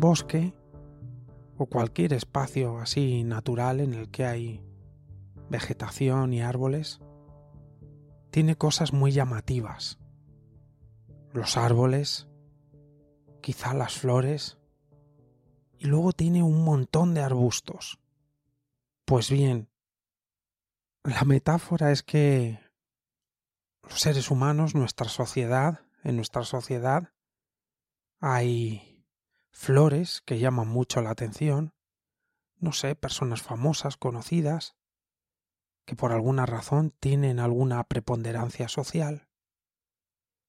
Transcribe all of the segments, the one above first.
Bosque o cualquier espacio así natural en el que hay vegetación y árboles tiene cosas muy llamativas. Los árboles, quizá las flores, y luego tiene un montón de arbustos. Pues bien, la metáfora es que los seres humanos, nuestra sociedad, en nuestra sociedad, hay flores que llaman mucho la atención, no sé, personas famosas, conocidas, que por alguna razón tienen alguna preponderancia social,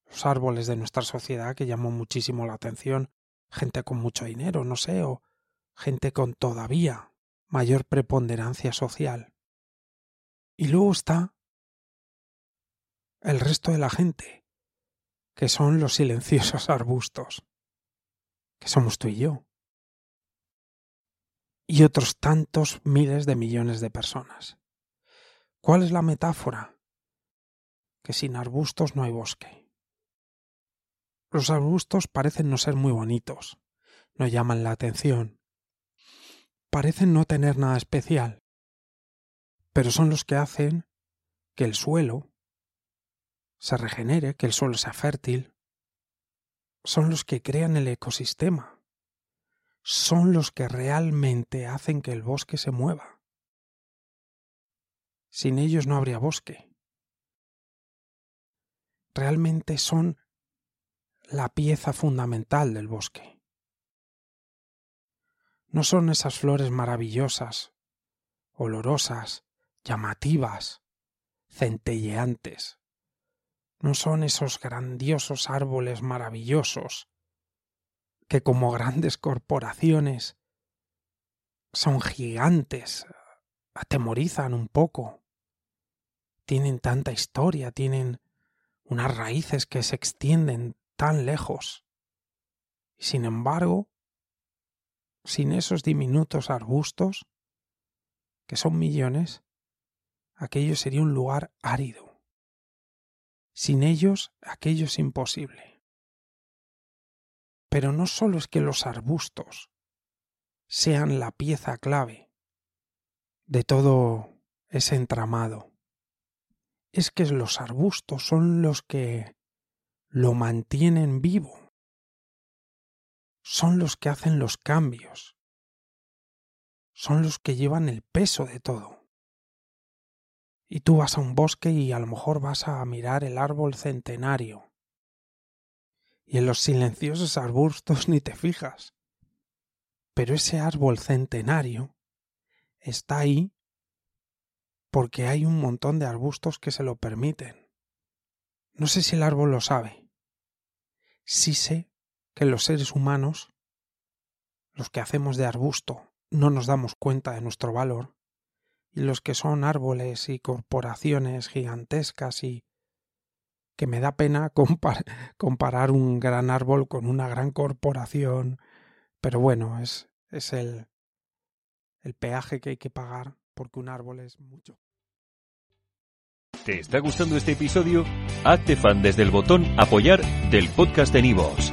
los árboles de nuestra sociedad que llaman muchísimo la atención, gente con mucho dinero, no sé, o gente con todavía mayor preponderancia social. Y luego está el resto de la gente, que son los silenciosos arbustos, que somos tú y yo, y otros tantos miles de millones de personas. ¿Cuál es la metáfora? Que sin arbustos no hay bosque. Los arbustos parecen no ser muy bonitos, no llaman la atención, parecen no tener nada especial, pero son los que hacen que el suelo se regenere, que el suelo sea fértil, son los que crean el ecosistema, son los que realmente hacen que el bosque se mueva. Sin ellos no habría bosque. Realmente son la pieza fundamental del bosque. No son esas flores maravillosas, olorosas, llamativas, centelleantes no son esos grandiosos árboles maravillosos que como grandes corporaciones son gigantes, atemorizan un poco, tienen tanta historia, tienen unas raíces que se extienden tan lejos. Y sin embargo, sin esos diminutos arbustos, que son millones, aquello sería un lugar árido sin ellos aquello es imposible. Pero no solo es que los arbustos sean la pieza clave de todo ese entramado, es que los arbustos son los que lo mantienen vivo, son los que hacen los cambios, son los que llevan el peso de todo. Y tú vas a un bosque y a lo mejor vas a mirar el árbol centenario. Y en los silenciosos arbustos ni te fijas. Pero ese árbol centenario está ahí porque hay un montón de arbustos que se lo permiten. No sé si el árbol lo sabe. Sí sé que los seres humanos, los que hacemos de arbusto, no nos damos cuenta de nuestro valor y los que son árboles y corporaciones gigantescas y que me da pena comparar un gran árbol con una gran corporación, pero bueno, es, es el, el peaje que hay que pagar porque un árbol es mucho. ¿Te está gustando este episodio? Hazte fan desde el botón apoyar del podcast de Nivos.